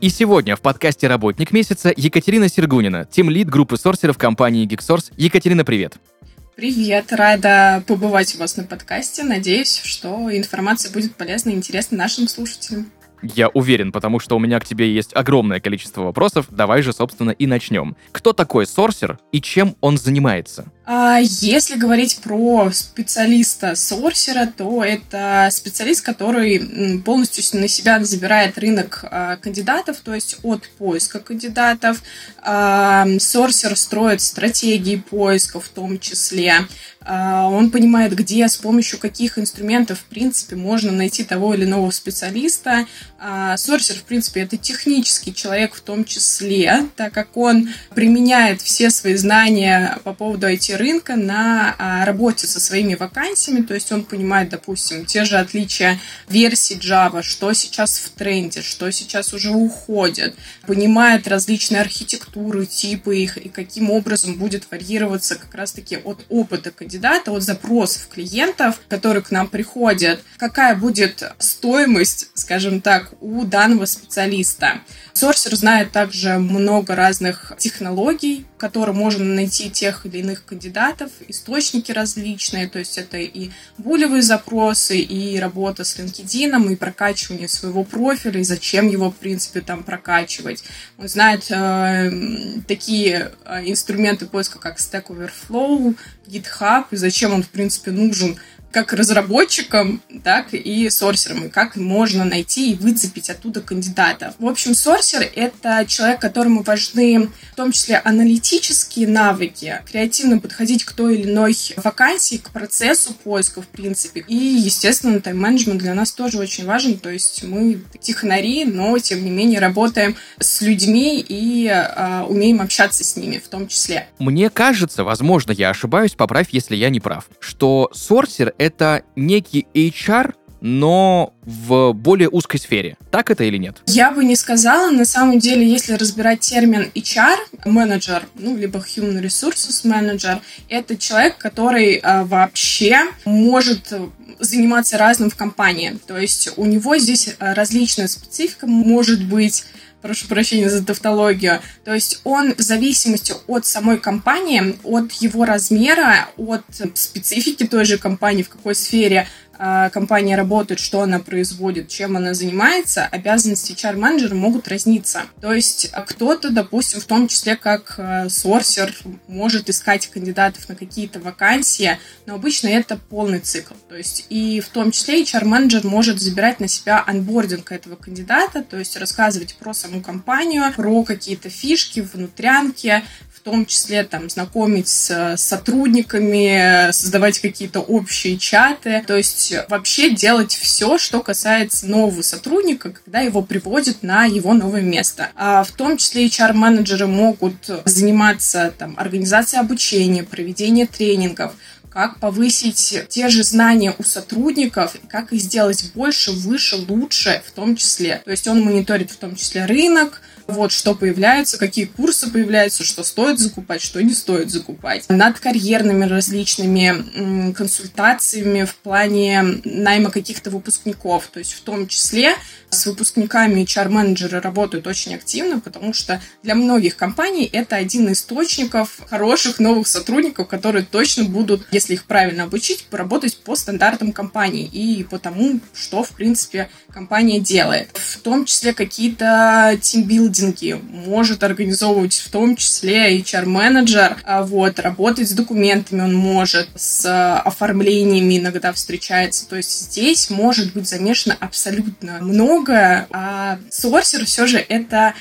И сегодня в подкасте «Работник месяца» Екатерина Сергунина, тим-лид группы сорсеров компании GeekSource. Екатерина, привет! Привет, рада побывать у вас на подкасте. Надеюсь, что информация будет полезна и интересна нашим слушателям. Я уверен, потому что у меня к тебе есть огромное количество вопросов. Давай же, собственно, и начнем. Кто такой сорсер и чем он занимается? А если говорить про специалиста сорсера, то это специалист, который полностью на себя забирает рынок а, кандидатов, то есть от поиска кандидатов. А, сорсер строит стратегии поиска в том числе. А, он понимает, где, с помощью каких инструментов, в принципе, можно найти того или иного специалиста. А, сорсер, в принципе, это технический человек в том числе, так как он применяет все свои знания по поводу IT-рынка на а, работе со своими вакансиями, то есть он понимает, допустим, те же отличия версий Java, что сейчас в тренде, что сейчас уже уходит, понимает различные архитектуры, типы их и каким образом будет варьироваться как раз-таки от опыта кандидата, от запросов клиентов, которые к нам приходят, какая будет стоимость, скажем так, у данного специалиста. Сорсер знает также много разных технологий, которые можно найти тех или иных кандидатов, источники различные, то есть это и булевые запросы, и работа с LinkedIn, и прокачивание своего профиля, и зачем его, в принципе, там прокачивать. Он знает э, такие э, инструменты поиска, как Stack Overflow, GitHub, и зачем он, в принципе, нужен как разработчикам, так и сорсерам, и как можно найти и выцепить оттуда кандидата. В общем, сорсер — это человек, которому важны в том числе аналитические навыки, креативно подходить к той или иной вакансии, к процессу поиска, в принципе. И, естественно, тайм-менеджмент для нас тоже очень важен, то есть мы технари, но, тем не менее, работаем с людьми и э, умеем общаться с ними в том числе. Мне кажется, возможно, я ошибаюсь, поправь, если я не прав, что сорсер это некий HR, но в более узкой сфере. Так это или нет? Я бы не сказала. На самом деле, если разбирать термин HR, менеджер, ну, либо Human Resources Manager, это человек, который а, вообще может заниматься разным в компании. То есть у него здесь различная специфика может быть прошу прощения за тавтологию. То есть он в зависимости от самой компании, от его размера, от специфики той же компании, в какой сфере компания работает, что она производит, чем она занимается, обязанности HR-менеджера могут разниться. То есть а, кто-то, допустим, в том числе как а, сорсер, может искать кандидатов на какие-то вакансии, но обычно это полный цикл. То есть и в том числе HR-менеджер может забирать на себя анбординг этого кандидата, то есть рассказывать про саму компанию, про какие-то фишки, внутрянки, в том числе там знакомить с сотрудниками, создавать какие-то общие чаты, то есть вообще делать все, что касается нового сотрудника, когда его приводят на его новое место. А в том числе HR-менеджеры могут заниматься там организацией обучения, проведением тренингов, как повысить те же знания у сотрудников, как их сделать больше, выше, лучше в том числе. То есть он мониторит в том числе рынок, вот что появляется, какие курсы появляются, что стоит закупать, что не стоит закупать. Над карьерными различными консультациями в плане найма каких-то выпускников. То есть в том числе с выпускниками HR-менеджеры работают очень активно, потому что для многих компаний это один из источников хороших новых сотрудников, которые точно будут, если их правильно обучить, работать по стандартам компании и по тому, что, в принципе, компания делает. В том числе какие-то тимбилдинги может организовывать в том числе HR-менеджер, а вот, работать с документами он может, с оформлениями иногда встречается. То есть здесь может быть замешано абсолютно много многое, а сорсер все же это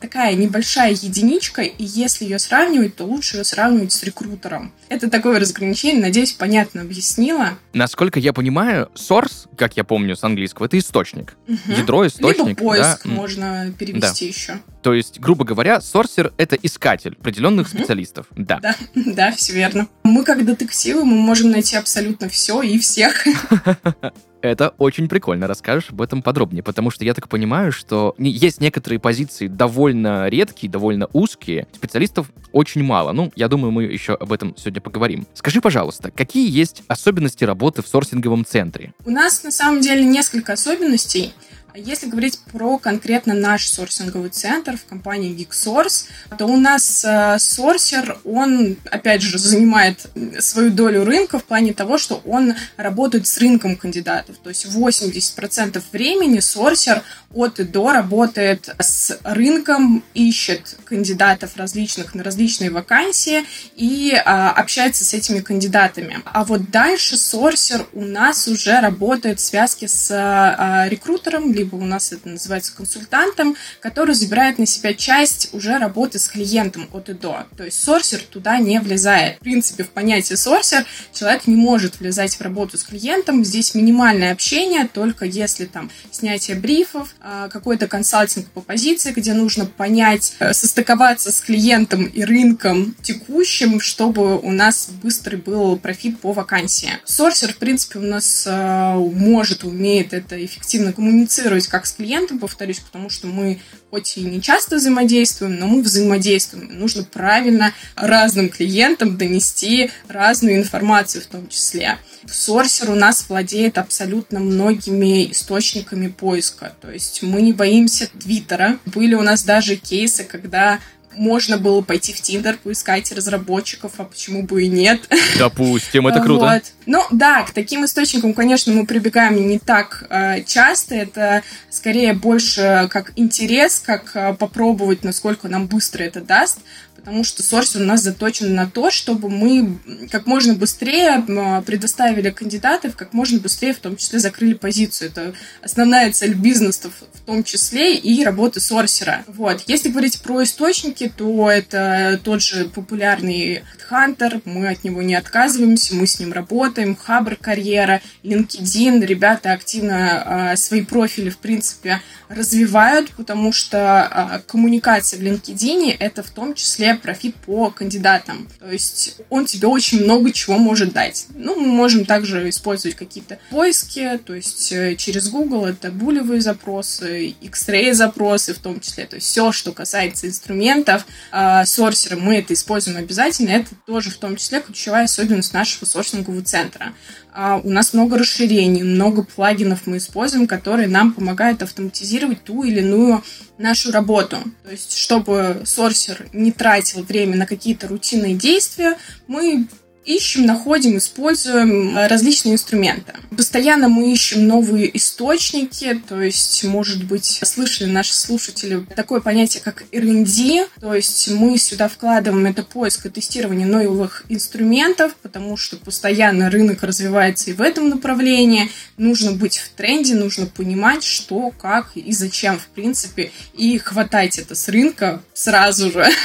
такая небольшая единичка, и если ее сравнивать, то лучше ее сравнивать с рекрутером. Это такое разграничение, надеюсь, понятно объяснила. Насколько я понимаю, source, как я помню с английского, это источник. Угу. Ядро, источник. Либо поиск да? можно перевести Да. еще. То есть, грубо говоря, сорсер — это искатель определенных Мгм. специалистов. Да. Да, да, все верно. Мы как детективы, мы можем найти абсолютно все и всех. Это очень прикольно. Расскажешь об этом подробнее, потому что я так понимаю, что есть некоторые позиции довольно редкие, довольно узкие, специалистов очень мало. Ну, я думаю, мы еще об этом сегодня поговорим. Скажи, пожалуйста, какие есть особенности работы в сорсинговом центре? У нас на самом деле несколько особенностей. Если говорить про конкретно наш сорсинговый центр в компании GeekSource, то у нас э, сорсер, он, опять же, занимает свою долю рынка в плане того, что он работает с рынком кандидатов. То есть 80% времени сорсер от и до работает с рынком, ищет кандидатов различных на различные вакансии и а, общается с этими кандидатами. А вот дальше сорсер у нас уже работает в связке с а, рекрутером, либо у нас это называется консультантом, который забирает на себя часть уже работы с клиентом от и до. То есть сорсер туда не влезает. В принципе, в понятие сорсер человек не может влезать в работу с клиентом. Здесь минимальное общение, только если там снятие брифов, а, какой-то консалтинг по позиции, где нужно понять, э, состыковаться с клиентом и рынком текущим, чтобы у нас быстрый был профит по вакансии. Сорсер, в принципе, у нас э, может, умеет это эффективно коммуницировать как с клиентом, повторюсь, потому что мы хоть и не часто взаимодействуем, но мы взаимодействуем. Нужно правильно разным клиентам донести разную информацию в том числе. Сорсер у нас владеет абсолютно многими источниками поиска. То есть мы не боимся Твиттера. Были у нас даже кейсы, когда можно было пойти в Тиндер, поискать разработчиков, а почему бы и нет. Допустим, это круто. Вот. Ну да, к таким источникам, конечно, мы прибегаем не так э, часто. Это скорее больше как интерес, как э, попробовать, насколько нам быстро это даст. Потому что сорс у нас заточен на то, чтобы мы как можно быстрее предоставили кандидатов, как можно быстрее в том числе закрыли позицию. Это основная цель бизнеса в том числе и работы сорсера. Вот. Если говорить про источники, то это тот же популярный Hunter, мы от него не отказываемся, мы с ним работаем, Хабр карьера, LinkedIn, ребята активно а, свои профили, в принципе, развивают, потому что а, коммуникация в LinkedIn это в том числе профит по кандидатам. То есть он тебе очень много чего может дать. Ну, мы можем также использовать какие-то поиски, то есть э, через Google это булевые запросы, X-ray запросы в том числе, то есть все, что касается инструментов, а, сорсера, мы это используем обязательно, это тоже в том числе ключевая особенность нашего сорсингового центра. А, у нас много расширений, много плагинов мы используем, которые нам помогают автоматизировать ту или иную нашу работу. То есть, чтобы сорсер не тратил время на какие-то рутинные действия, мы ищем, находим, используем э, различные инструменты. Постоянно мы ищем новые источники, то есть, может быть, слышали наши слушатели такое понятие, как R&D, то есть мы сюда вкладываем это поиск и тестирование новых инструментов, потому что постоянно рынок развивается и в этом направлении, нужно быть в тренде, нужно понимать, что, как и зачем, в принципе, и хватать это с рынка сразу же.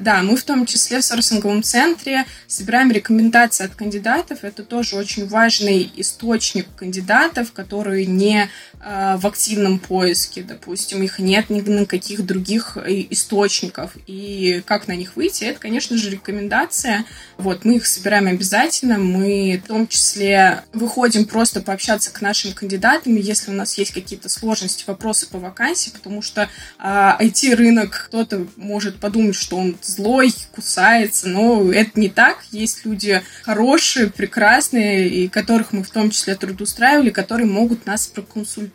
Да, мы в том числе в сорсинговом центре собираем рекомендации от кандидатов. Это тоже очень важный источник кандидатов, которые не в активном поиске, допустим, их нет ни на каких других э, источников. И как на них выйти, это, конечно же, рекомендация. Вот, мы их собираем обязательно. Мы в том числе выходим просто пообщаться к нашим кандидатам, если у нас есть какие-то сложности, вопросы по вакансии, потому что э, IT-рынок, кто-то может подумать, что он злой, кусается, но это не так. Есть люди хорошие, прекрасные, и которых мы в том числе трудоустраивали, которые могут нас проконсультировать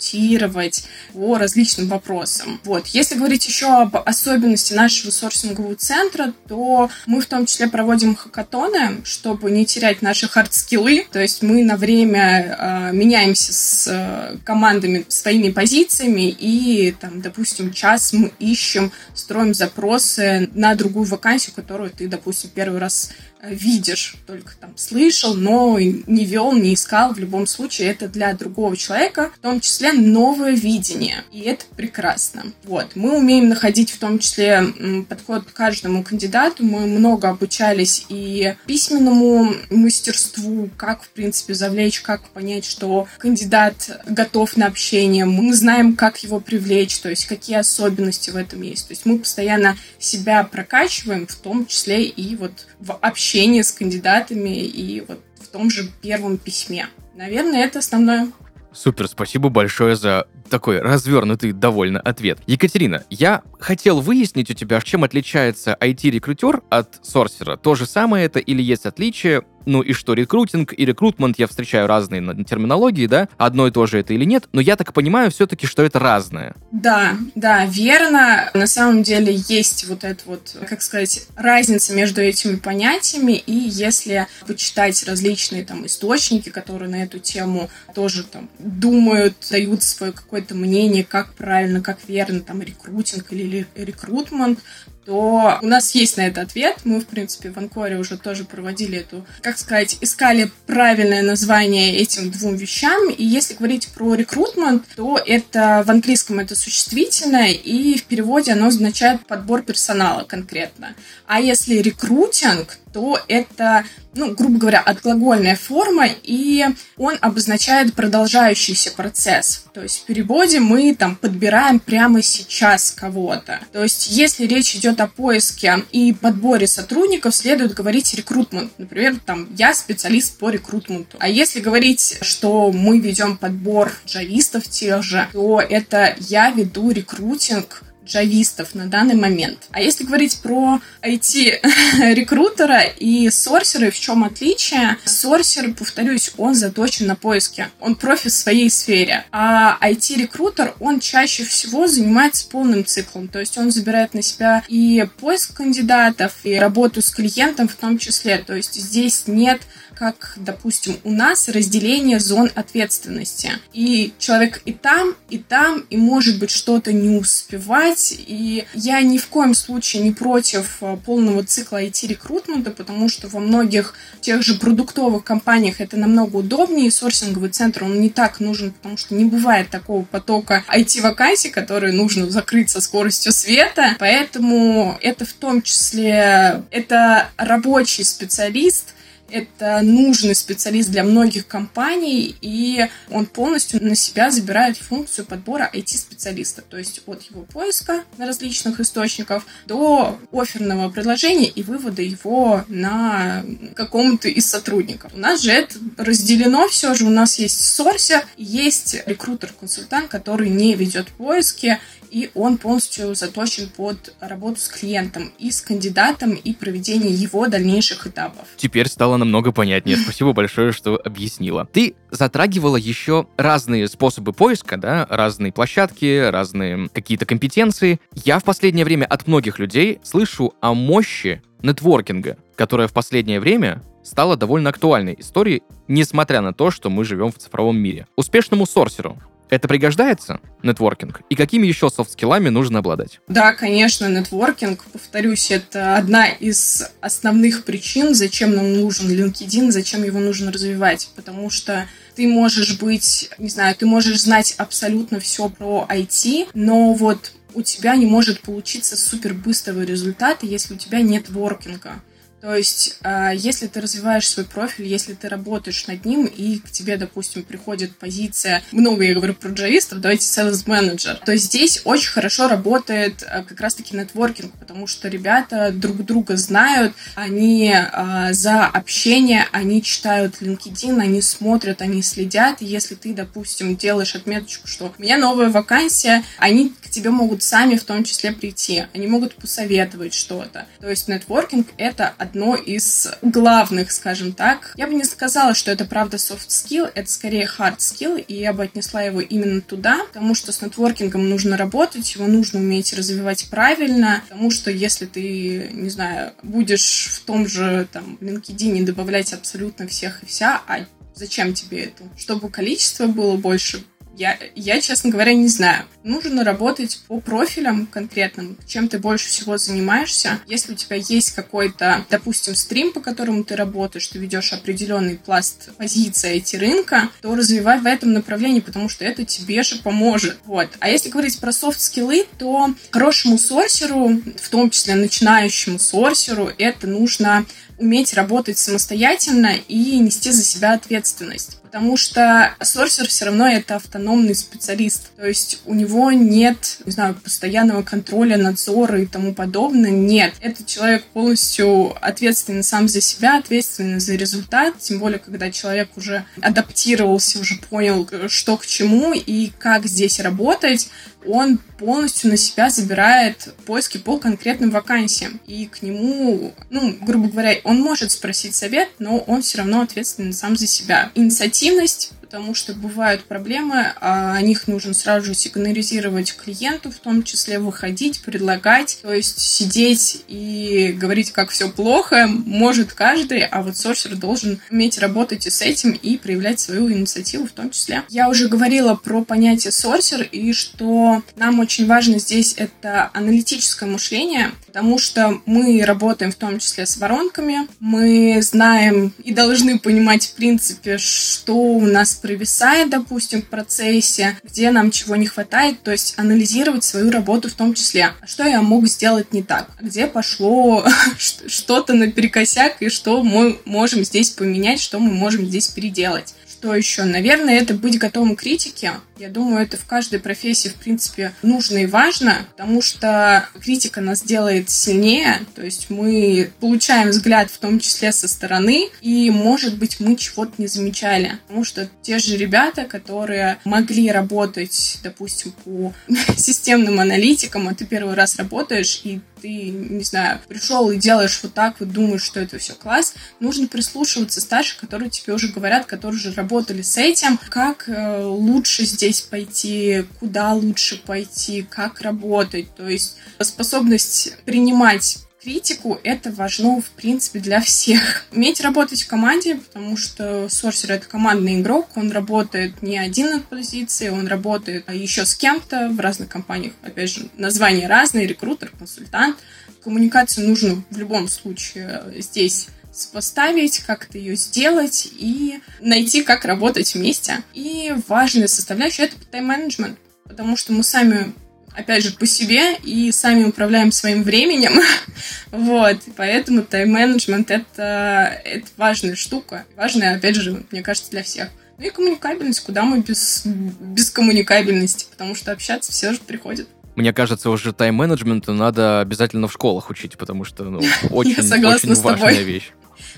по различным вопросам. Вот. Если говорить еще об особенности нашего сорсингового центра, то мы в том числе проводим хакатоны, чтобы не терять наши hard skill ы. То есть мы на время э, меняемся с э, командами своими позициями и, там, допустим, час мы ищем, строим запросы на другую вакансию, которую ты, допустим, первый раз видишь. лишь только там слышал, но не вел, не искал. В любом случае, это для другого человека, в том числе новое видение. И это прекрасно. Вот. Мы умеем находить в том числе подход к каждому кандидату. Мы много обучались и письменному мастерству, как, в принципе, завлечь, как понять, что кандидат готов на общение. Мы знаем, как его привлечь, то есть какие особенности в этом есть. То есть мы постоянно себя прокачиваем, в том числе и вот в общении с кандидатами и вот в том же первом письме. Наверное, это основное. Супер, спасибо большое за такой развернутый довольно ответ. Екатерина, я хотел выяснить у тебя, чем отличается IT-рекрутер от сорсера. То же самое это или есть отличие? Ну и что, рекрутинг и рекрутмент, я встречаю разные терминологии, да, одно и то же это или нет, но я так понимаю все-таки, что это разное. Да, да, верно. На самом деле есть вот эта вот, как сказать, разница между этими понятиями, и если почитать различные там источники, которые на эту тему тоже там думают, дают свое какое-то мнение, как правильно, как верно, там, рекрутинг или рекрутмент, то у нас есть на это ответ. Мы, в принципе, в Анкоре уже тоже проводили эту, как сказать, искали правильное название этим двум вещам. И если говорить про рекрутмент, то это в английском это существительное, и в переводе оно означает подбор персонала конкретно. А если рекрутинг, то это, ну, грубо говоря, отглагольная форма, и он обозначает продолжающийся процесс. То есть в переводе мы там подбираем прямо сейчас кого-то. То есть если речь идет о поиске и подборе сотрудников, следует говорить рекрутмент. Например, там, я специалист по рекрутменту. А если говорить, что мы ведем подбор джавистов тех же, то это я веду рекрутинг джавистов на данный момент. А если говорить про IT-рекрутера и сорсера, в чем отличие? Сорсер, повторюсь, он заточен на поиске. Он профи в своей сфере. А IT-рекрутер, он чаще всего занимается полным циклом. То есть он забирает на себя и поиск кандидатов, и работу с клиентом в том числе. То есть здесь нет как, допустим, у нас разделение зон ответственности. И человек и там, и там, и может быть что-то не успевать. И я ни в коем случае не против э, полного цикла IT-рекрутмента, потому что во многих тех же продуктовых компаниях это намного удобнее. Сорсинговый центр, он не так нужен, потому что не бывает такого потока IT-вакансий, которые нужно закрыть со скоростью света. Поэтому это в том числе, это рабочий специалист, это нужный специалист для многих компаний, и он полностью на себя забирает функцию подбора IT-специалиста, то есть от его поиска на различных источников до оферного предложения и вывода его на какому-то из сотрудников. У нас же это разделено все же, у нас есть сорсер, есть рекрутер-консультант, который не ведет поиски, и он полностью заточен под работу с клиентом и с кандидатом и проведение его дальнейших этапов. Теперь стало намного понятнее. Спасибо большое, что объяснила. Ты затрагивала еще разные способы поиска, да, разные площадки, разные какие-то компетенции. Я в последнее время от многих людей слышу о мощи нетворкинга, которая в последнее время стала довольно актуальной историей, несмотря на то, что мы живем в цифровом мире. Успешному сорсеру это пригождается, нетворкинг? И какими еще софт-скиллами нужно обладать? Да, конечно, нетворкинг, повторюсь, это одна из основных причин, зачем нам нужен LinkedIn, зачем его нужно развивать. Потому что ты можешь быть, не знаю, ты можешь знать абсолютно все про IT, но вот у тебя не может получиться супер быстрого результата, если у тебя нет воркинга. То есть, а, если ты развиваешь свой профиль, если ты работаешь над ним, и к тебе, допустим, приходит позиция, много я говорю про джавистов, давайте sales manager, то здесь очень хорошо работает а, как раз-таки нетворкинг, потому что ребята друг друга знают, они а, за общение, они читают LinkedIn, они смотрят, они следят, если ты, допустим, делаешь отметочку, что у меня новая вакансия, они к тебе могут сами в том числе прийти, они могут посоветовать что-то. То есть нетворкинг — это одно из главных, скажем так. Я бы не сказала, что это правда soft skill, это скорее hard skill, и я бы отнесла его именно туда, потому что с нетворкингом нужно работать, его нужно уметь развивать правильно, потому что если ты, не знаю, будешь в том же там LinkedIn добавлять абсолютно всех и вся, а зачем тебе это? Чтобы количество было больше, я, я, честно говоря, не знаю. Нужно работать по профилям конкретным, чем ты больше всего занимаешься. Если у тебя есть какой-то, допустим, стрим, по которому ты работаешь, ты ведешь определенный пласт позиции IT-рынка, то развивай в этом направлении, потому что это тебе же поможет. Вот. А если говорить про софт-скиллы, то хорошему сорсеру, в том числе начинающему сорсеру, это нужно уметь работать самостоятельно и нести за себя ответственность. Потому что сорсер все равно это автономный специалист. То есть у него нет, не знаю, постоянного контроля, надзора и тому подобное. Нет. Этот человек полностью ответственен сам за себя, ответственен за результат. Тем более, когда человек уже адаптировался, уже понял, что к чему и как здесь работать, он полностью на себя забирает поиски по конкретным вакансиям. И к нему, ну, грубо говоря, он может спросить совет, но он все равно ответственен сам за себя. Инициативность потому что бывают проблемы, а о них нужно сразу же сигнализировать клиенту, в том числе выходить, предлагать, то есть сидеть и говорить, как все плохо, может каждый, а вот сорсер должен уметь работать и с этим, и проявлять свою инициативу в том числе. Я уже говорила про понятие сорсер, и что нам очень важно здесь это аналитическое мышление, потому что мы работаем в том числе с воронками, мы знаем и должны понимать в принципе, что у нас провисает, допустим, в процессе, где нам чего не хватает, то есть анализировать свою работу в том числе. А что я мог сделать не так? Где пошло что-то наперекосяк, и что мы можем здесь поменять, что мы можем здесь переделать? Что еще? Наверное, это быть готовым к критике. Я думаю, это в каждой профессии, в принципе, нужно и важно, потому что критика нас делает сильнее, то есть мы получаем взгляд в том числе со стороны, и, может быть, мы чего-то не замечали. Потому что те же ребята, которые могли работать, допустим, по системным аналитикам, а ты первый раз работаешь, и ты, не знаю, пришел и делаешь вот так, вот думаешь, что это все класс, нужно прислушиваться старших, которые тебе уже говорят, которые уже работали с этим, как э, лучше здесь пойти, куда лучше пойти, как работать. То есть способность принимать критику, это важно, в принципе, для всех. Уметь работать в команде, потому что сорсер — это командный игрок, он работает не один над позицией, он работает еще с кем-то в разных компаниях. Опять же, названия разные, рекрутер, консультант. Коммуникацию нужно в любом случае здесь сопоставить, как-то ее сделать и найти, как работать вместе. И важная составляющая — это тайм-менеджмент, потому что мы сами опять же, по себе и сами управляем своим временем. вот, поэтому тайм-менеджмент это, это важная штука. Важная, опять же, мне кажется, для всех. Ну и коммуникабельность, куда мы без, без коммуникабельности, потому что общаться все же приходит. Мне кажется, уже тайм-менеджменту надо обязательно в школах учить, потому что ну, очень, очень важная вещь.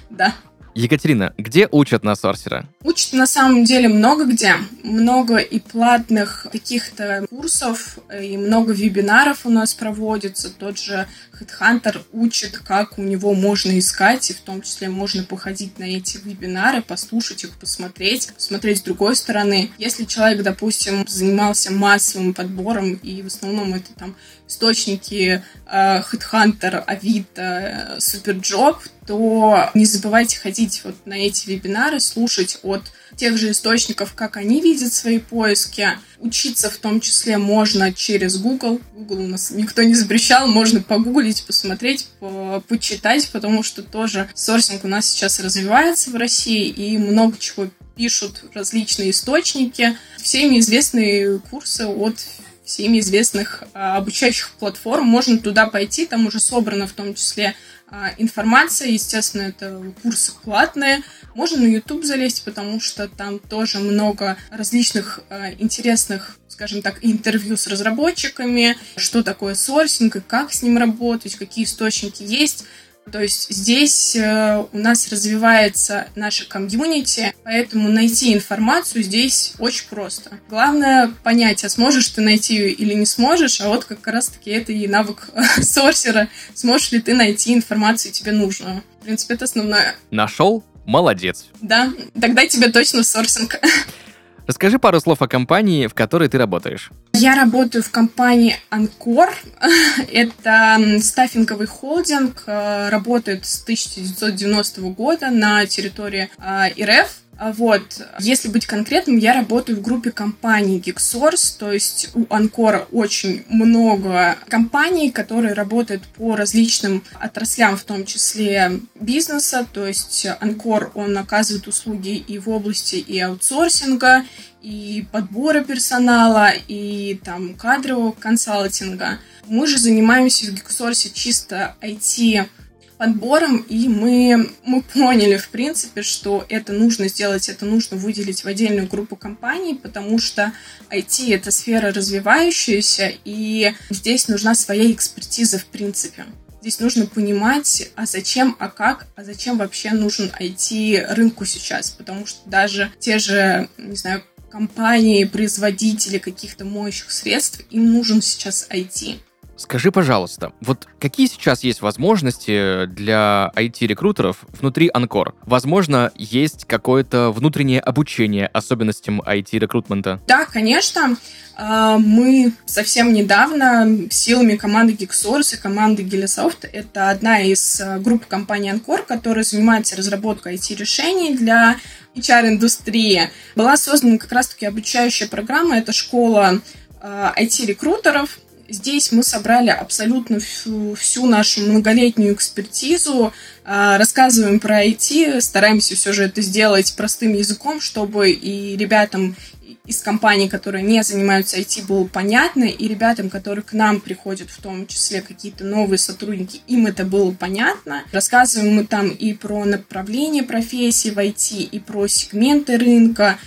Да. Екатерина, где учат на сорсера? Учат на самом деле много где. Много и платных каких-то курсов, и много вебинаров у нас проводится. Тот же Headhunter учит, как у него можно искать, и в том числе можно походить на эти вебинары, послушать их, посмотреть, посмотреть с другой стороны. Если человек, допустим, занимался массовым подбором, и в основном это там источники Headhunter, Авито, Superjob, то не забывайте ходить вот на эти вебинары, слушать от тех же источников, как они видят свои поиски. Учиться в том числе можно через Google. Google у нас никто не запрещал, можно погуглить, посмотреть, по почитать, потому что тоже сорсинг у нас сейчас развивается в России, и много чего пишут различные источники. Всеми известные курсы от всеми известных а, обучающих платформ. Можно туда пойти, там уже собрано в том числе а, информация. Естественно, это курсы платные. Можно на YouTube залезть, потому что там тоже много различных а, интересных, скажем так, интервью с разработчиками, что такое сорсинг и как с ним работать, какие источники есть. То есть здесь э, у нас развивается наша комьюнити, поэтому найти информацию здесь очень просто. Главное понять, а сможешь ты найти ее или не сможешь, а вот как раз-таки это и навык сорсера. Сможешь ли ты найти информацию тебе нужную? В принципе, это основное. Нашел? Молодец. Да, тогда тебе точно сорсинг. Расскажи пару слов о компании, в которой ты работаешь. Я работаю в компании Анкор. Это стаффинговый холдинг, э, работает с 1990 года на территории э, РФ. А вот, если быть конкретным, я работаю в группе компаний GeekSource, то есть у Анкора очень много компаний, которые работают по различным отраслям, в том числе бизнеса, то есть Анкор, он оказывает услуги и в области и аутсорсинга, и подбора персонала, и там кадрового консалтинга. Мы же занимаемся в GeekSource чисто IT подбором, и мы, мы поняли, в принципе, что это нужно сделать, это нужно выделить в отдельную группу компаний, потому что IT — это сфера развивающаяся, и здесь нужна своя экспертиза в принципе. Здесь нужно понимать, а зачем, а как, а зачем вообще нужен IT рынку сейчас, потому что даже те же, не знаю, компании, производители каких-то моющих средств, им нужен сейчас IT. Скажи, пожалуйста, вот какие сейчас есть возможности для IT-рекрутеров внутри Анкор? Возможно, есть какое-то внутреннее обучение особенностям IT-рекрутмента? Да, конечно. А, мы совсем недавно силами команды GeekSource и команды Gilisoft, это одна из а, групп компании Анкор, которая занимается разработкой IT-решений для HR-индустрии, была создана как раз-таки обучающая программа, это школа IT-рекрутеров, а, Здесь мы собрали абсолютно всю, всю нашу многолетнюю экспертизу, а, рассказываем про IT, стараемся все же это сделать простым языком, чтобы и ребятам из компаний, которые не занимаются IT, было понятно, и ребятам, которые к нам приходят, в том числе какие-то новые сотрудники, им это было понятно. Рассказываем мы там и про направление профессии в IT, и про сегменты рынка,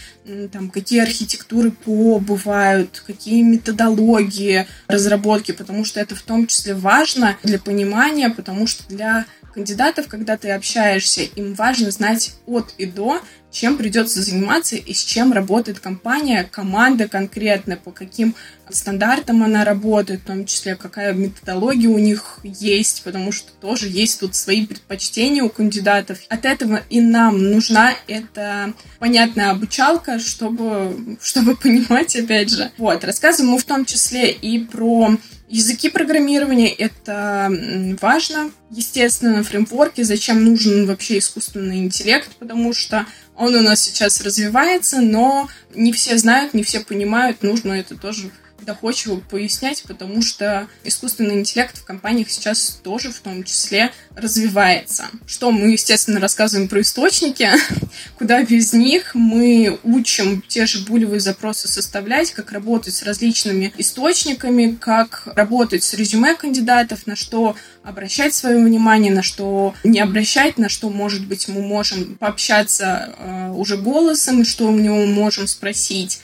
там, какие архитектуры ПО бывают, какие методологии разработки, потому что это в том числе важно для понимания, потому что для кандидатов, когда ты общаешься, им важно знать от и до, чем придется заниматься и с чем работает компания, команда конкретно, по каким стандартам она работает, в том числе какая методология у них есть, потому что тоже есть тут свои предпочтения у кандидатов. От этого и нам нужна эта понятная обучалка, чтобы, чтобы понимать, опять же. Вот, рассказываем мы в том числе и про Языки программирования — это важно. Естественно, фреймворки, зачем нужен вообще искусственный интеллект, потому что он у нас сейчас развивается, но не все знают, не все понимают, нужно это тоже доходчиво пояснять, потому что искусственный интеллект в компаниях сейчас тоже в том числе развивается. Что мы, естественно, рассказываем про источники, куда без них мы учим те же булевые запросы составлять, как работать с различными источниками, как работать с резюме кандидатов, на что обращать свое внимание, на что не обращать, на что, может быть, мы можем пообщаться э, уже голосом, что у него можем спросить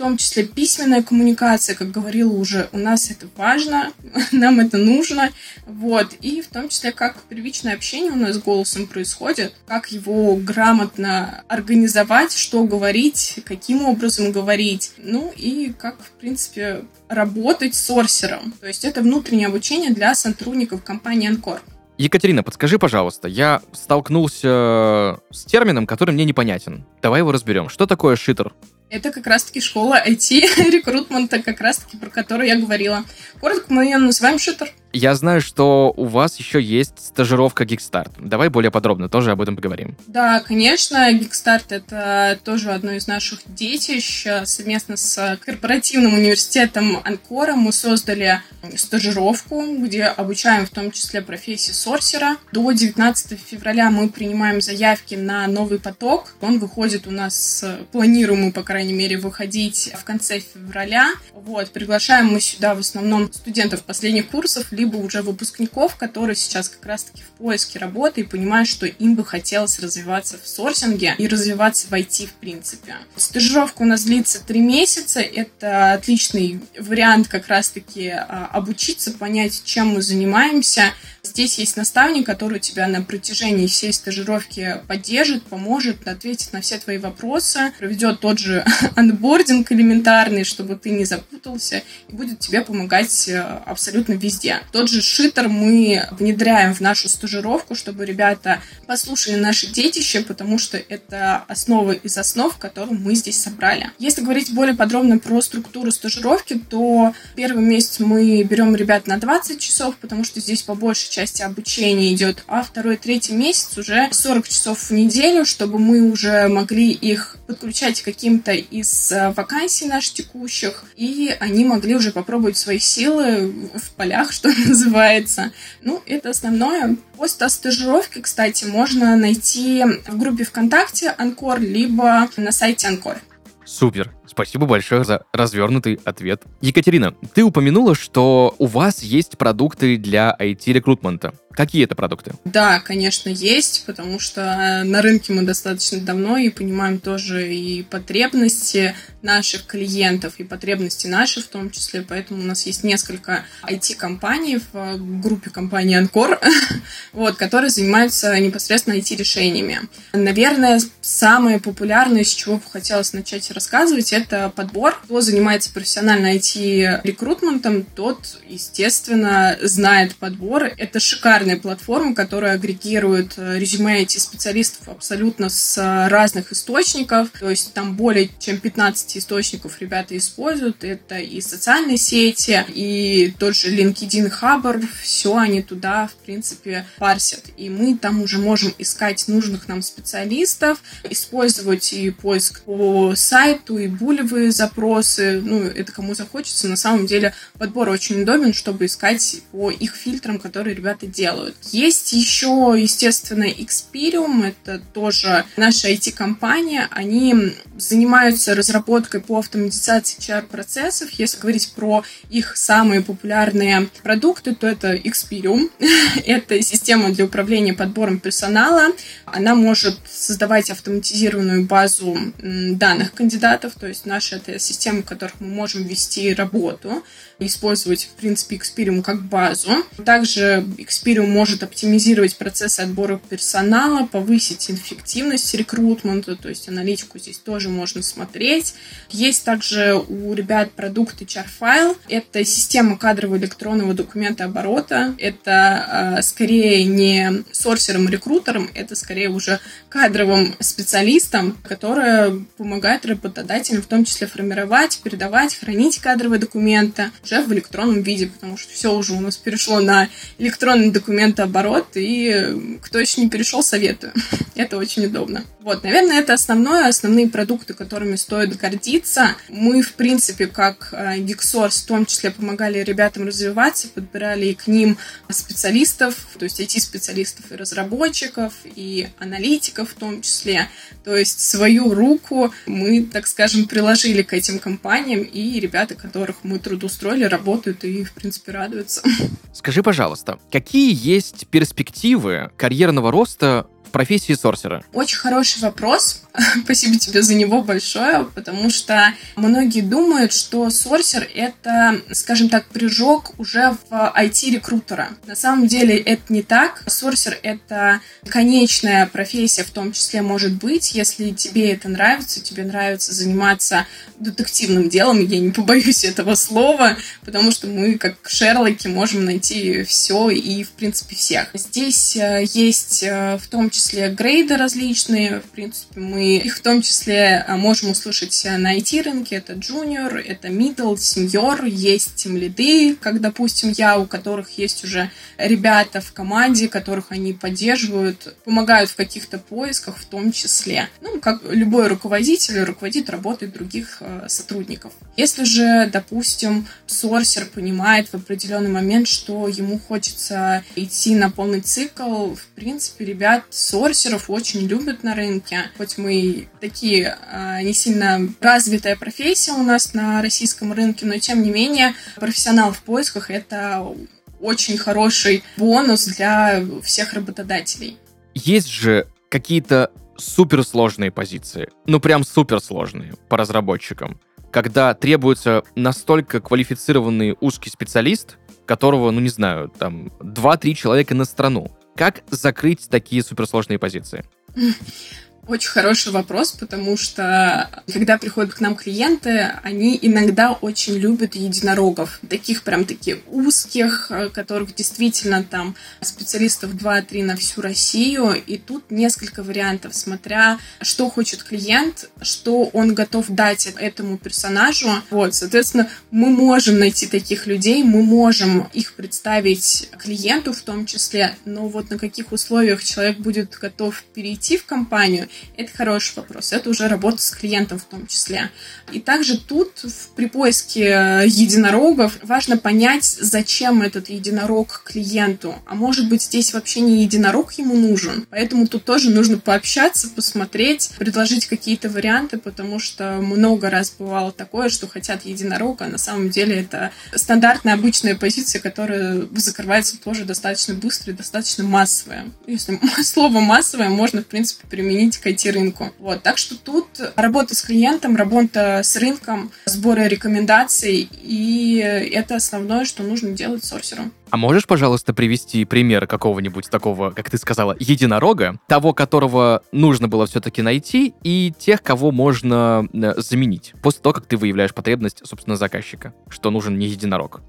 том числе письменная коммуникация, как говорила уже, у нас это важно, нам это нужно, вот, и в том числе, как первичное общение у нас с голосом происходит, как его грамотно организовать, что говорить, каким образом говорить, ну и как, в принципе, работать сорсером. То есть это внутреннее обучение для сотрудников компании Анкор. Екатерина, подскажи, пожалуйста, я столкнулся с термином, который мне непонятен. Давай его разберем. Что такое шитер? Это как раз-таки школа IT-рекрутмента, как раз-таки про которую я говорила. Коротко мы ее называем шитер. Я знаю, что у вас еще есть стажировка Geekstart. Давай более подробно тоже об этом поговорим. Да, конечно, Geekstart — это тоже одно из наших детищ. Совместно с корпоративным университетом Анкора мы создали стажировку, где обучаем в том числе профессии сорсера. До 19 февраля мы принимаем заявки на новый поток. Он выходит у нас, планируем мы, по крайней мере, выходить в конце февраля. Вот, приглашаем мы сюда в основном студентов последних курсов, либо уже выпускников, которые сейчас как раз-таки в поиске работы и понимают, что им бы хотелось развиваться в сорсинге и развиваться в IT в принципе. Стажировка у нас длится три месяца. Это отличный вариант как раз-таки а, обучиться, понять, чем мы занимаемся. Здесь есть наставник, который тебя на протяжении всей стажировки поддержит, поможет, ответит на все твои вопросы, проведет тот же анбординг элементарный, чтобы ты не, зап запутался и будет тебе помогать э, абсолютно везде. Тот же шитер мы внедряем в нашу стажировку, чтобы ребята послушали наши детище, потому что это основы из основ, которые мы здесь собрали. Если говорить более подробно про структуру стажировки, то первый месяц мы берем ребят на 20 часов, потому что здесь по большей части обучение идет, а второй, третий месяц уже 40 часов в неделю, чтобы мы уже могли их подключать каким-то из э, вакансий наших текущих, и они могли уже попробовать свои силы в полях, что называется. Ну, это основное. Пост о стажировке, кстати, можно найти в группе ВКонтакте Анкор, либо на сайте Анкор. Супер. Спасибо большое за развернутый ответ. Екатерина, ты упомянула, что у вас есть продукты для IT-рекрутмента. Какие это продукты? Да, конечно, есть, потому что на рынке мы достаточно давно и понимаем тоже и потребности наших клиентов, и потребности наши в том числе, поэтому у нас есть несколько IT-компаний в группе компании Анкор, вот, которые занимаются непосредственно IT-решениями. Наверное, самое популярное, с чего бы хотелось начать рассказывать, это подбор. Кто занимается профессионально IT-рекрутментом, тот, естественно, знает подбор. Это шикарная платформа, которая агрегирует э, резюме IT-специалистов абсолютно с разных источников. То есть там более чем 15 источников ребята используют. Это и социальные сети, и тот же LinkedIn Hubber. Все они туда, в принципе, парсят. И мы там уже можем искать нужных нам специалистов, использовать и поиск по сайту, и булевые запросы, ну, это кому захочется. На самом деле подбор очень удобен, чтобы искать по их фильтрам, которые ребята делают. Есть еще, естественно, Experium, это тоже наша IT-компания. Они занимаются разработкой по автоматизации HR-процессов. Если говорить про их самые популярные продукты, то это Experium. это система для управления подбором персонала. Она может создавать автоматизированную базу данных кандидатов, то есть наша это система, в которых мы можем вести работу, использовать, в принципе, Experium как базу. Также Experium может оптимизировать процессы отбора персонала, повысить эффективность рекрутмента, то есть аналитику здесь тоже можно смотреть. Есть также у ребят продукт HR-файл. Это система кадрового электронного документа оборота. Это э, скорее не сорсером-рекрутером, это скорее уже кадровым специалистом, которая помогает работодателям в том числе формировать, передавать, хранить кадровые документы уже в электронном виде, потому что все уже у нас перешло на электронный документооборот, и кто еще не перешел, советую. Это очень удобно. Вот, наверное, это основное, основные продукты, которыми стоит гордиться. Мы, в принципе, как Geeksource, в том числе помогали ребятам развиваться, подбирали к ним специалистов, то есть IT-специалистов и разработчиков, и аналитиков в том числе. То есть свою руку мы, так скажем, приложили к этим компаниям, и ребята, которых мы трудоустроили, работают и, в принципе, радуются. Скажи, пожалуйста, какие есть перспективы карьерного роста профессии сорсера? Очень хороший вопрос. Спасибо тебе за него большое, потому что многие думают, что сорсер — это, скажем так, прыжок уже в IT-рекрутера. На самом деле это не так. Сорсер — это конечная профессия, в том числе может быть, если тебе это нравится, тебе нравится заниматься детективным делом, я не побоюсь этого слова, потому что мы, как Шерлоки, можем найти все и, в принципе, всех. Здесь э, есть э, в том числе грейды различные, в принципе, мы их в том числе э, можем услышать на IT-рынке, это junior, это middle, senior, есть тем лиды, как, допустим, я, у которых есть уже ребята в команде, которых они поддерживают, помогают в каких-то поисках в том числе. Ну, как любой руководитель руководит работой других сотрудников. Если же, допустим, сорсер понимает в определенный момент, что ему хочется идти на полный цикл, в принципе, ребят сорсеров очень любят на рынке. Хоть мы такие а, не сильно развитая профессия у нас на российском рынке, но тем не менее профессионал в поисках это очень хороший бонус для всех работодателей. Есть же какие-то суперсложные позиции. Ну, прям суперсложные по разработчикам когда требуется настолько квалифицированный узкий специалист, которого, ну не знаю, там 2-3 человека на страну. Как закрыть такие суперсложные позиции? Очень хороший вопрос, потому что когда приходят к нам клиенты, они иногда очень любят единорогов. Таких прям таких узких, э, которых действительно там специалистов 2-3 на всю Россию. И тут несколько вариантов, смотря что хочет клиент, что он готов дать этому персонажу. Вот, соответственно, мы можем найти таких людей, мы можем их представить клиенту в том числе, но вот на каких условиях человек будет готов перейти в компанию, это хороший вопрос. Это уже работа с клиентом в том числе. И также тут при поиске единорогов важно понять, зачем этот единорог клиенту. А может быть, здесь вообще не единорог ему нужен. Поэтому тут тоже нужно пообщаться, посмотреть, предложить какие-то варианты, потому что много раз бывало такое, что хотят единорога, а на самом деле это стандартная обычная позиция, которая закрывается тоже достаточно быстро и достаточно массовая. Если слово массовое можно, в принципе, применить к IT-рынку. Вот. Так что тут работа с клиентом, работа с рынком, сборы рекомендаций, и это основное, что нужно делать сорсеру. А можешь, пожалуйста, привести пример какого-нибудь такого, как ты сказала, единорога, того, которого нужно было все-таки найти, и тех, кого можно э, заменить после того, как ты выявляешь потребность, собственно, заказчика, что нужен не единорог?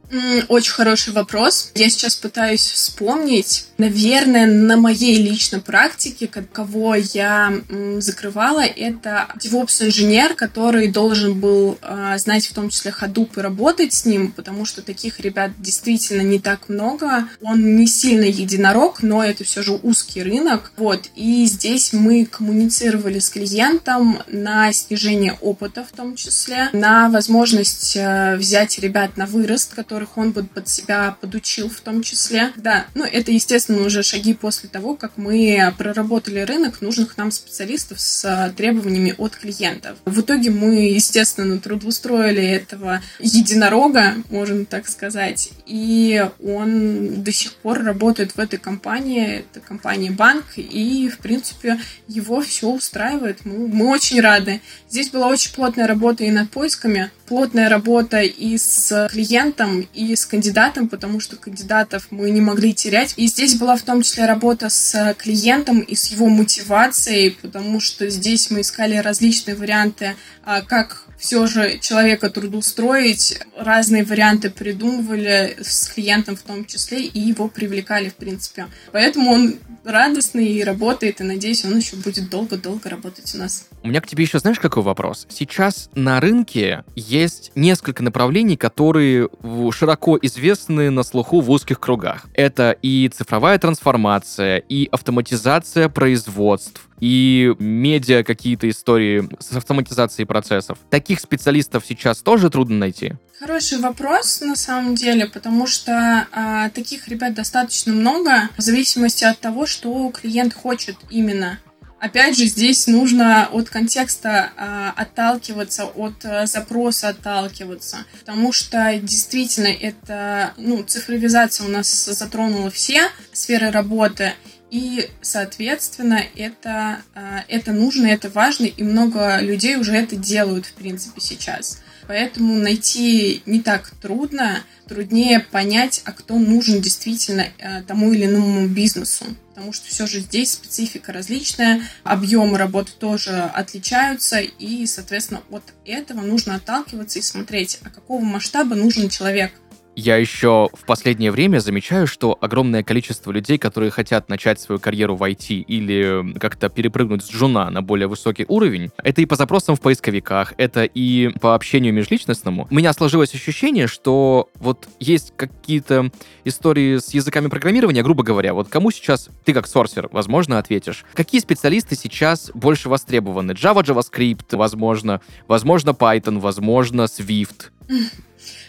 Очень хороший вопрос. Я сейчас пытаюсь вспомнить. Наверное, на моей личной практике, кого я закрывала, это DevOps-инженер, который должен был э, знать в том числе Hadoop и работать с ним, потому что таких ребят действительно не так много. Он не сильно единорог, но это все же узкий рынок. Вот. И здесь мы коммуницировали с клиентом на снижение опыта в том числе, на возможность э, взять ребят на вырост, которых он бы под себя подучил в том числе. Да, ну это, естественно, уже шаги после того, как мы проработали рынок нужных нам специалистов с э, требованиями от клиентов. В итоге мы, естественно, трудоустроили этого единорога, можно так сказать, и он он до сих пор работает в этой компании, это компания банк, и, в принципе, его все устраивает. Мы, мы очень рады. Здесь была очень плотная работа и над поисками, плотная работа и с клиентом, и с кандидатом, потому что кандидатов мы не могли терять. И здесь была в том числе работа с клиентом и с его мотивацией, потому что здесь мы искали различные варианты, а, как все же человека трудоустроить, разные варианты придумывали с клиентом в том числе, и его привлекали, в принципе. Поэтому он радостный и работает, и надеюсь, он еще будет долго-долго работать у нас. У меня к тебе еще знаешь какой вопрос? Сейчас на рынке есть несколько направлений, которые широко известны на слуху в узких кругах. Это и цифровая трансформация, и автоматизация производств, и медиа какие-то истории с автоматизацией процессов. Таких специалистов сейчас тоже трудно найти? Хороший вопрос, на самом деле, потому что а, таких ребят достаточно много, в зависимости от того, что клиент хочет именно. Опять же, здесь нужно от контекста а, отталкиваться, от а, запроса отталкиваться, потому что действительно это, ну, цифровизация у нас затронула все сферы работы, и, соответственно, это, а, это нужно, это важно, и много людей уже это делают, в принципе, сейчас. Поэтому найти не так трудно, труднее понять, а кто нужен действительно а, тому или иному бизнесу. Потому что все же здесь специфика различная, объемы работы тоже отличаются, и, соответственно, от этого нужно отталкиваться и смотреть, а какого масштаба нужен человек – я еще в последнее время замечаю, что огромное количество людей, которые хотят начать свою карьеру в IT или как-то перепрыгнуть с жуна на более высокий уровень, это и по запросам в поисковиках, это и по общению межличностному. У меня сложилось ощущение, что вот есть какие-то истории с языками программирования, грубо говоря, вот кому сейчас, ты как сорсер, возможно, ответишь, какие специалисты сейчас больше востребованы? Java, JavaScript, возможно, возможно, Python, возможно, Swift.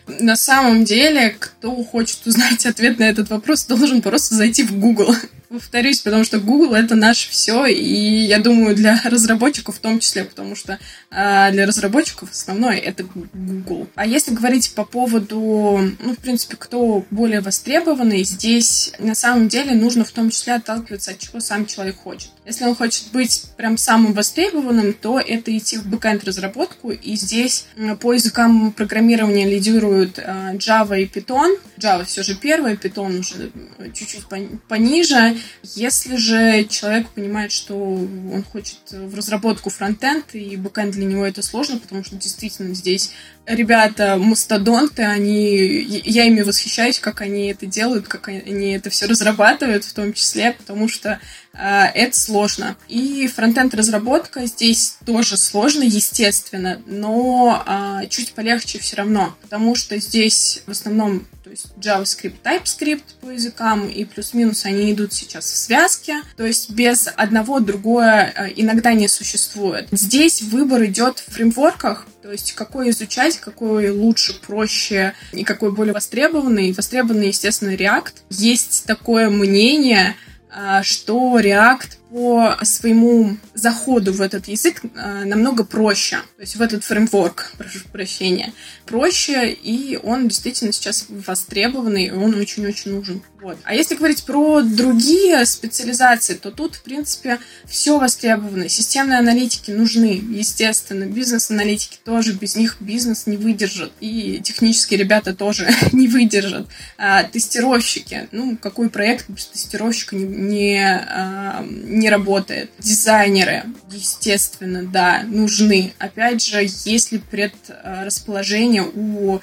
На самом деле, кто хочет узнать ответ на этот вопрос, должен просто зайти в Google повторюсь, потому что Google это наше все, и я думаю, для разработчиков в том числе, потому что э, для разработчиков основное это Google. А если говорить по поводу, ну, в принципе, кто более востребованный, здесь на самом деле нужно в том числе отталкиваться от чего сам человек хочет. Если он хочет быть прям самым востребованным, то это идти в backend разработку, и здесь по языкам программирования лидируют э, Java и Python. Java все же первый, Python уже чуть-чуть пониже. Если же человек понимает, что он хочет в разработку frontend, и backend для него это сложно, потому что действительно здесь ребята мастодонты, они, я ими восхищаюсь, как они это делают, как они это все разрабатывают в том числе, потому что э, это сложно. И фронтенд разработка здесь тоже сложно, естественно, но э, чуть полегче все равно, потому что здесь в основном есть JavaScript, TypeScript по языкам, и плюс-минус они идут сейчас в связке, то есть без одного другое э, иногда не существует. Здесь выбор идет в фреймворках, то есть какой изучать, какой лучше, проще и какой более востребованный. Востребованный, естественно, React. Есть такое мнение, а, что React по своему заходу в этот язык э, намного проще, то есть в этот фреймворк, прошу прощения, проще, и он действительно сейчас востребованный, и он очень-очень нужен. Вот. А если говорить про другие специализации, то тут, в принципе, все востребовано. Системные аналитики нужны, естественно. Бизнес-аналитики тоже, без них бизнес не выдержит. И технические ребята тоже не выдержат. А, тестировщики. Ну, какой проект без тестировщика не, не, а, не работает. Дизайнеры, естественно, да, нужны. Опять же, если предрасположение у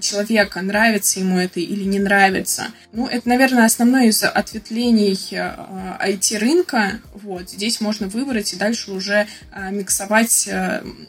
человека, нравится ему это или не нравится. Ну, это, наверное, основное из ответвлений IT-рынка. А, вот, здесь можно выбрать и дальше уже а, миксовать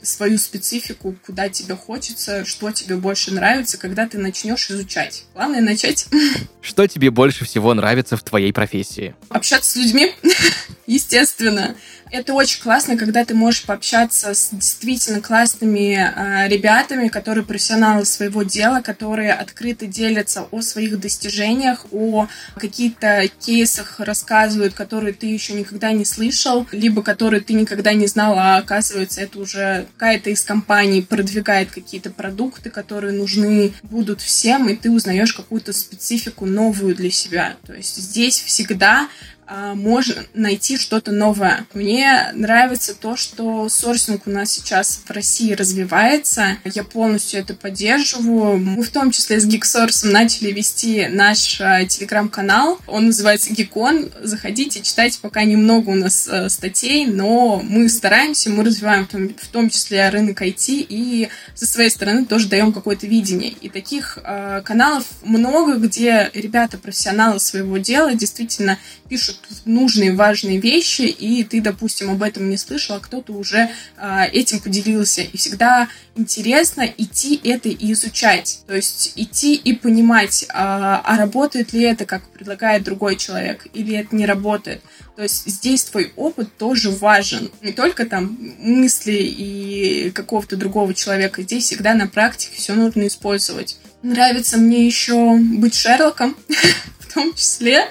свою специфику, куда тебе хочется, что тебе больше нравится, когда ты начнешь изучать. Главное начать. Что тебе больше всего нравится в твоей профессии? Общаться с людьми, естественно. Это очень классно, когда ты можешь пообщаться с действительно классными э, ребятами, которые профессионалы своего дела, которые открыто делятся о своих достижениях, о каких-то кейсах рассказывают, которые ты еще никогда не слышал, либо которые ты никогда не знал, а оказывается это уже какая-то из компаний продвигает какие-то продукты, которые нужны будут всем, и ты узнаешь какую-то специфику новую для себя. То есть здесь всегда можно найти что-то новое. Мне нравится то, что сорсинг у нас сейчас в России развивается. Я полностью это поддерживаю. Мы в том числе с GeekSource начали вести наш а, телеграм-канал. Он называется Geekon. Заходите, читайте, пока немного у нас а, статей, но мы стараемся, мы развиваем в том числе рынок IT и со своей стороны тоже даем какое-то видение. И таких э, каналов много, где ребята, профессионалы своего дела действительно пишут нужные, важные вещи, и ты, допустим, об этом не слышал, а кто-то уже э, этим поделился. И всегда интересно идти это и изучать. То есть идти и понимать, а, а работает ли это, как предлагает другой человек, или это не работает. То есть здесь твой опыт тоже важен. Не только там мысли и какого-то другого человека. Здесь всегда на практике все нужно использовать. Нравится мне еще быть Шерлоком, в том числе.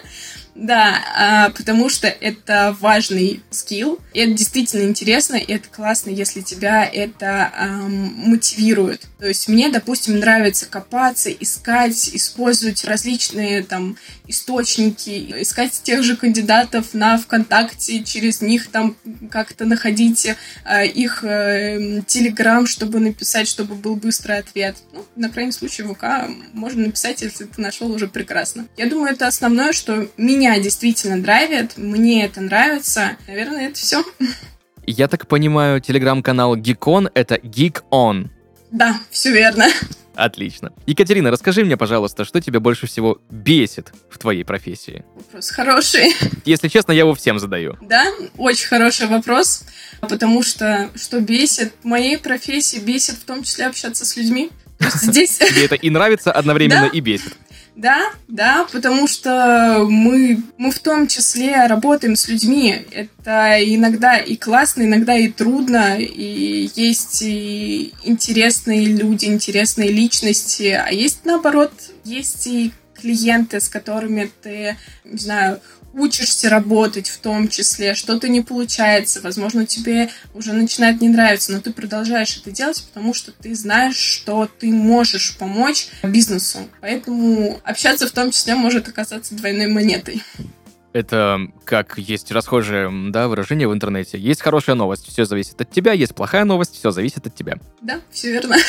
Да, а, потому что это важный скилл. Это действительно интересно, и это классно, если тебя это эм, мотивирует. То есть мне, допустим, нравится копаться, искать, использовать различные там источники, искать тех же кандидатов на ВКонтакте, через них там как-то находить э, их э, Телеграм, чтобы написать, чтобы был быстрый ответ. Ну, на крайний случай ВК можно написать, если ты нашел уже прекрасно. Я думаю, это основное, что меня меня действительно драйвит, мне это нравится. Наверное, это все. Я так понимаю, телеграм-канал Geekon — это Geek On. Да, все верно. Отлично. Екатерина, расскажи мне, пожалуйста, что тебя больше всего бесит в твоей профессии? Вопрос хороший. Если честно, я его всем задаю. Да, очень хороший вопрос, потому что что бесит? В моей профессии бесит в том числе общаться с людьми. Здесь... Тебе это и нравится одновременно, и бесит. Да, да, потому что мы, мы в том числе работаем с людьми. Это иногда и классно, иногда и трудно. И есть и интересные люди, интересные личности, а есть наоборот, есть и клиенты, с которыми ты, не знаю, учишься работать в том числе, что-то не получается, возможно, тебе уже начинает не нравиться, но ты продолжаешь это делать, потому что ты знаешь, что ты можешь помочь бизнесу. Поэтому общаться в том числе может оказаться двойной монетой. Это как есть расхожее да, выражение в интернете. Есть хорошая новость, все зависит от тебя, есть плохая новость, все зависит от тебя. Да, все верно.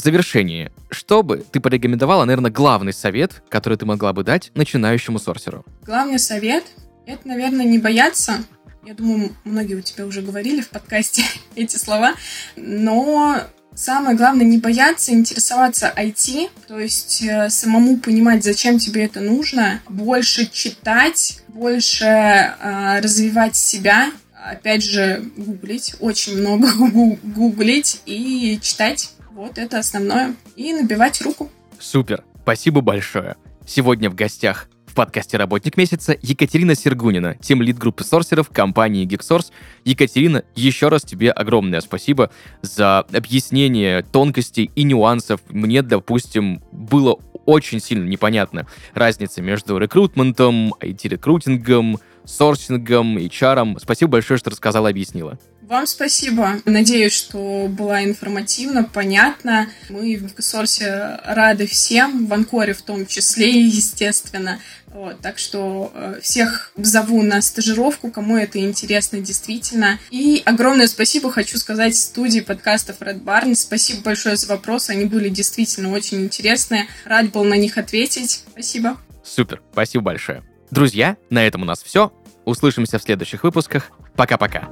В завершении, что бы ты порекомендовала, наверное, главный совет, который ты могла бы дать начинающему сорсеру? Главный совет — Это, наверное, не бояться. Я думаю, многие у тебя уже говорили в подкасте эти слова. Но Самое главное не бояться интересоваться IT, то есть э, самому понимать, зачем тебе это нужно, больше читать, больше э, развивать себя, опять же, гуглить, очень много гуглить и читать. Вот это основное. И набивать руку. Супер. Спасибо большое. Сегодня в гостях в подкасте «Работник месяца» Екатерина Сергунина, тем лид группы сорсеров компании GeekSource. Екатерина, еще раз тебе огромное спасибо за объяснение тонкостей и нюансов. Мне, допустим, было очень сильно непонятна разница между рекрутментом, IT-рекрутингом, сорсингом, HR. Спасибо большое, что рассказала объяснила. Вам спасибо. Надеюсь, что была информативно, понятно. Мы в Экосорсе рады всем, в Анкоре в том числе, естественно. Вот, так что э, всех зову на стажировку, кому это интересно действительно. И огромное спасибо хочу сказать студии подкастов Red Barn. Спасибо большое за вопросы, они были действительно очень интересные. Рад был на них ответить. Спасибо. Супер, спасибо большое. Друзья, на этом у нас все. Услышимся в следующих выпусках. Пока-пока.